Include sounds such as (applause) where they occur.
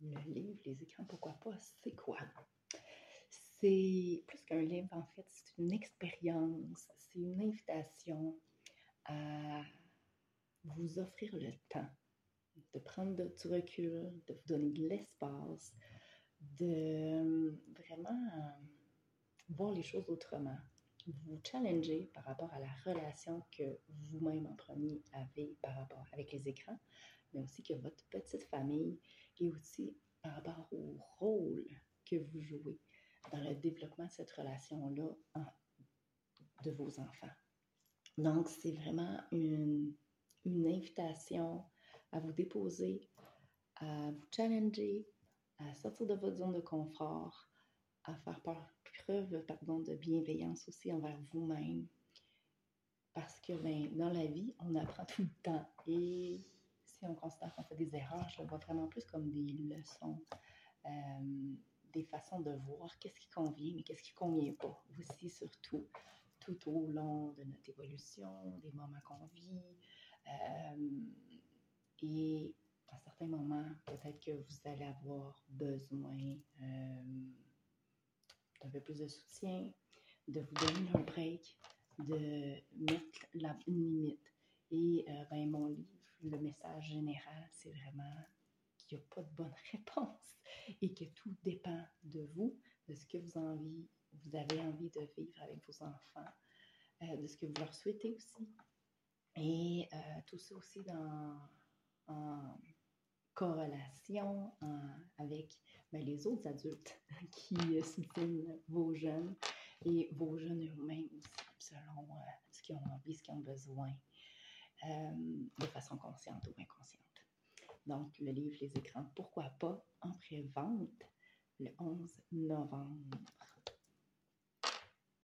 Le livre, les écrans, pourquoi pas, c'est quoi? C'est plus qu'un livre, en fait, c'est une expérience, c'est une invitation à vous offrir le temps de prendre du recul, de vous donner de l'espace, de vraiment euh, voir les choses autrement, vous challenger par rapport à la relation que vous-même en premier avez par rapport avec les écrans, mais aussi que votre petite famille et aussi par rapport au rôle que vous jouez dans le développement de cette relation-là de vos enfants. Donc, c'est vraiment une, invitation à vous déposer, à vous challenger, à sortir de votre zone de confort, à faire preuve pardon, de bienveillance aussi envers vous-même. Parce que ben, dans la vie, on apprend tout le temps. Et si on constate qu'on fait des erreurs, je le vois vraiment plus comme des leçons, euh, des façons de voir qu'est-ce qui convient, mais qu'est-ce qui ne convient pas. Aussi, surtout, tout au long de notre évolution, des moments qu'on vit. Euh, et à certains moments, peut-être que vous allez avoir besoin euh, d'un peu plus de soutien, de vous donner un break, de mettre la, une limite. Et euh, ben, mon livre, le message général, c'est vraiment qu'il n'y a pas de bonne (laughs) réponse et que tout dépend de vous, de ce que vous, envie, vous avez envie de vivre avec vos enfants, euh, de ce que vous leur souhaitez aussi. Et tout ça aussi dans en corrélation avec ben, les autres adultes (laughs) qui soutiennent vos jeunes et vos jeunes eux-mêmes selon euh, ce qu'ils ont envie, ce qu'ils ont besoin, euh, de façon consciente ou inconsciente. Donc, le livre Les écrans, pourquoi pas, en pré-vente le 11 novembre.